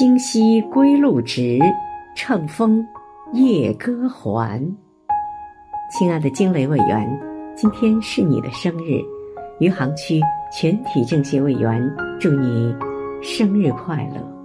清溪归路直，乘风夜歌还。亲爱的惊雷委员，今天是你的生日，余杭区全体政协委员祝你生日快乐。